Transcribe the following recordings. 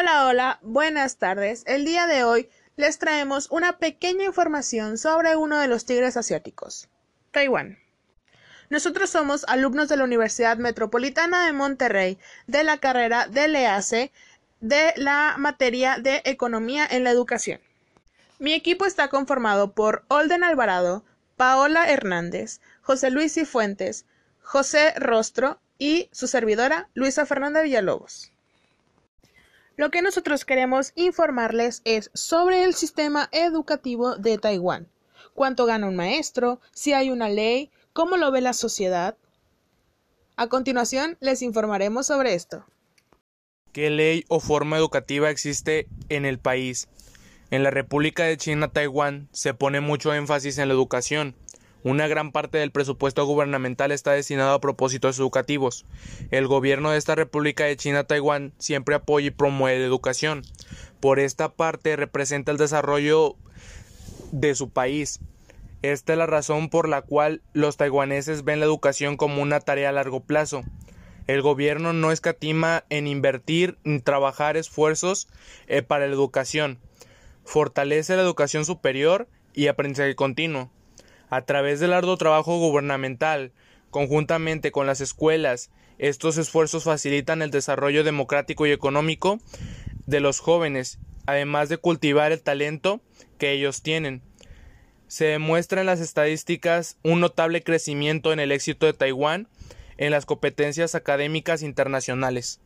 Hola, hola, buenas tardes. El día de hoy les traemos una pequeña información sobre uno de los tigres asiáticos, Taiwán. Nosotros somos alumnos de la Universidad Metropolitana de Monterrey de la carrera de LEACE de la materia de Economía en la Educación. Mi equipo está conformado por Olden Alvarado, Paola Hernández, José Luis Cifuentes, José Rostro y su servidora Luisa Fernanda Villalobos. Lo que nosotros queremos informarles es sobre el sistema educativo de Taiwán. ¿Cuánto gana un maestro? Si hay una ley, ¿cómo lo ve la sociedad? A continuación les informaremos sobre esto. ¿Qué ley o forma educativa existe en el país? En la República de China, Taiwán, se pone mucho énfasis en la educación. Una gran parte del presupuesto gubernamental está destinado a propósitos educativos. El gobierno de esta República de China Taiwán siempre apoya y promueve la educación. Por esta parte representa el desarrollo de su país. Esta es la razón por la cual los taiwaneses ven la educación como una tarea a largo plazo. El gobierno no escatima en invertir ni trabajar esfuerzos eh, para la educación. Fortalece la educación superior y aprendizaje continuo a través del arduo trabajo gubernamental, conjuntamente con las escuelas, estos esfuerzos facilitan el desarrollo democrático y económico de los jóvenes, además de cultivar el talento que ellos tienen. Se demuestra en las estadísticas un notable crecimiento en el éxito de Taiwán en las competencias académicas internacionales.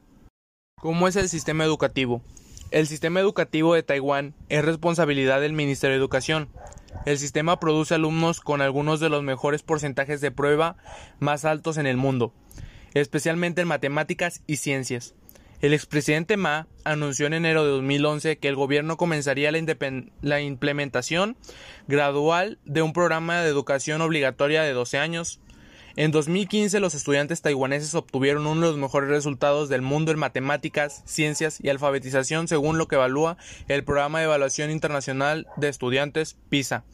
¿Cómo es el sistema educativo? El sistema educativo de Taiwán es responsabilidad del Ministerio de Educación. El sistema produce alumnos con algunos de los mejores porcentajes de prueba más altos en el mundo, especialmente en matemáticas y ciencias. El expresidente Ma anunció en enero de 2011 que el gobierno comenzaría la, la, implementación gradual de un programa de educación obligatoria de 12 años en 2015 los estudiantes taiwaneses obtuvieron uno de los mejores resultados del mundo en matemáticas, ciencias y alfabetización según lo que evalúa el Programa de Evaluación Internacional de Estudiantes PISA,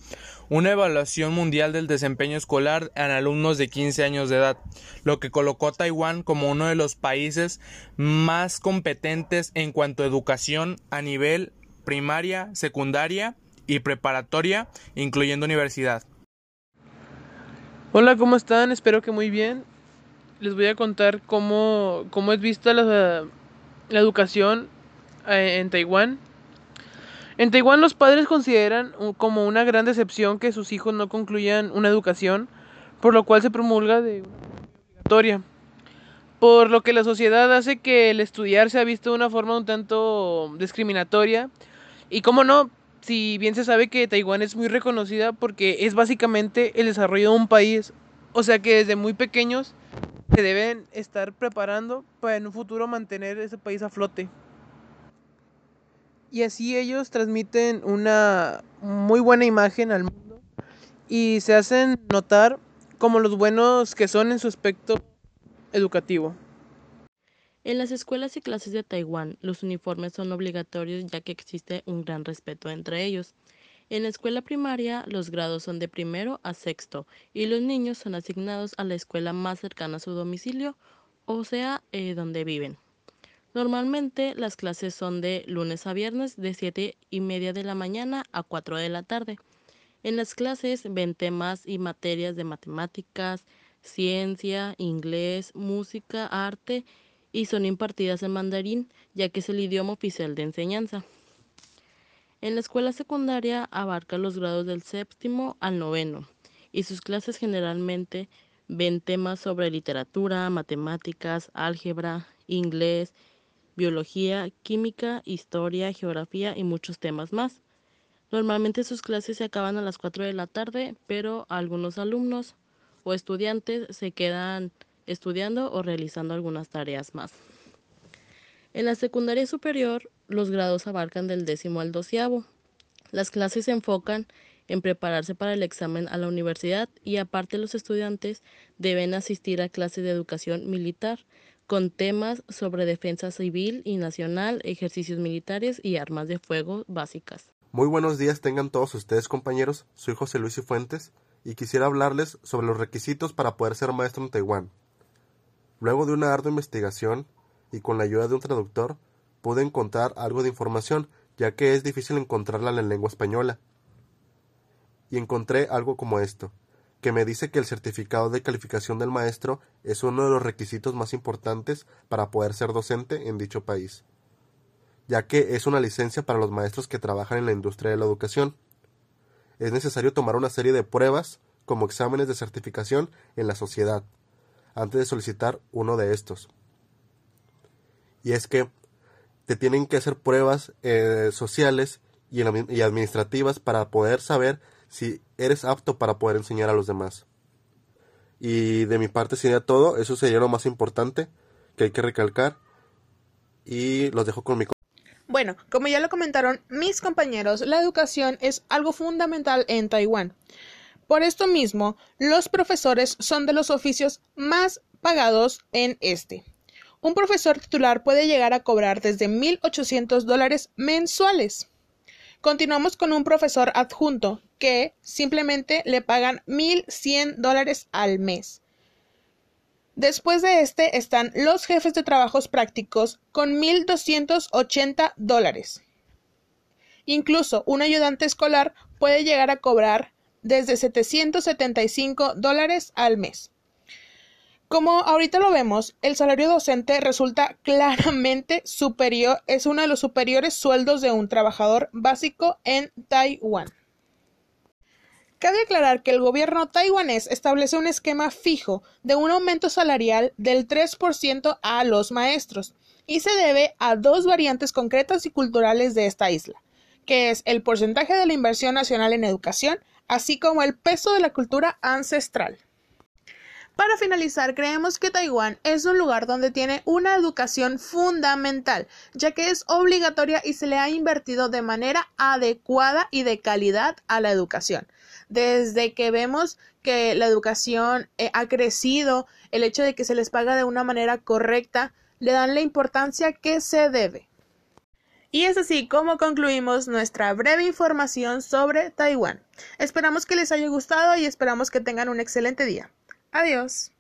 una evaluación mundial del desempeño escolar en alumnos de 15 años de edad, lo que colocó a Taiwán como uno de los países más competentes en cuanto a educación a nivel primaria, secundaria y preparatoria, incluyendo universidad. Hola, ¿cómo están? Espero que muy bien. Les voy a contar cómo, cómo es vista la, la educación eh, en Taiwán. En Taiwán los padres consideran como una gran decepción que sus hijos no concluyan una educación, por lo cual se promulga de obligatoria. Por lo que la sociedad hace que el estudiar sea visto de una forma un tanto discriminatoria. Y cómo no, si bien se sabe que Taiwán es muy reconocida porque es básicamente el desarrollo de un país, o sea que desde muy pequeños se deben estar preparando para en un futuro mantener ese país a flote. Y así ellos transmiten una muy buena imagen al mundo y se hacen notar como los buenos que son en su aspecto educativo. En las escuelas y clases de Taiwán, los uniformes son obligatorios ya que existe un gran respeto entre ellos. En la escuela primaria, los grados son de primero a sexto y los niños son asignados a la escuela más cercana a su domicilio, o sea, eh, donde viven. Normalmente las clases son de lunes a viernes de 7 y media de la mañana a 4 de la tarde. En las clases ven temas y materias de matemáticas, ciencia, inglés, música, arte y son impartidas en mandarín, ya que es el idioma oficial de enseñanza. En la escuela secundaria abarca los grados del séptimo al noveno, y sus clases generalmente ven temas sobre literatura, matemáticas, álgebra, inglés, biología, química, historia, geografía y muchos temas más. Normalmente sus clases se acaban a las 4 de la tarde, pero algunos alumnos o estudiantes se quedan estudiando o realizando algunas tareas más. En la secundaria superior, los grados abarcan del décimo al doceavo. Las clases se enfocan en prepararse para el examen a la universidad y aparte los estudiantes deben asistir a clases de educación militar con temas sobre defensa civil y nacional, ejercicios militares y armas de fuego básicas. Muy buenos días tengan todos ustedes compañeros, soy José Luis Fuentes y quisiera hablarles sobre los requisitos para poder ser maestro en Taiwán. Luego de una ardua investigación y con la ayuda de un traductor, pude encontrar algo de información, ya que es difícil encontrarla en lengua española. Y encontré algo como esto, que me dice que el certificado de calificación del maestro es uno de los requisitos más importantes para poder ser docente en dicho país, ya que es una licencia para los maestros que trabajan en la industria de la educación. Es necesario tomar una serie de pruebas como exámenes de certificación en la sociedad, antes de solicitar uno de estos. Y es que te tienen que hacer pruebas eh, sociales y, y administrativas para poder saber si eres apto para poder enseñar a los demás. Y de mi parte sería todo, eso sería lo más importante que hay que recalcar y los dejo con mi bueno, como ya lo comentaron mis compañeros, la educación es algo fundamental en Taiwán. Por esto mismo, los profesores son de los oficios más pagados en este. Un profesor titular puede llegar a cobrar desde 1.800 dólares mensuales. Continuamos con un profesor adjunto que simplemente le pagan 1.100 dólares al mes. Después de este están los jefes de trabajos prácticos con 1.280 dólares. Incluso un ayudante escolar puede llegar a cobrar desde 775 dólares al mes. Como ahorita lo vemos, el salario docente resulta claramente superior, es uno de los superiores sueldos de un trabajador básico en Taiwán. Cabe aclarar que el gobierno taiwanés establece un esquema fijo de un aumento salarial del 3% a los maestros y se debe a dos variantes concretas y culturales de esta isla, que es el porcentaje de la inversión nacional en educación, así como el peso de la cultura ancestral. Para finalizar, creemos que Taiwán es un lugar donde tiene una educación fundamental, ya que es obligatoria y se le ha invertido de manera adecuada y de calidad a la educación. Desde que vemos que la educación eh, ha crecido, el hecho de que se les paga de una manera correcta, le dan la importancia que se debe. Y es así como concluimos nuestra breve información sobre Taiwán. Esperamos que les haya gustado y esperamos que tengan un excelente día. Adiós.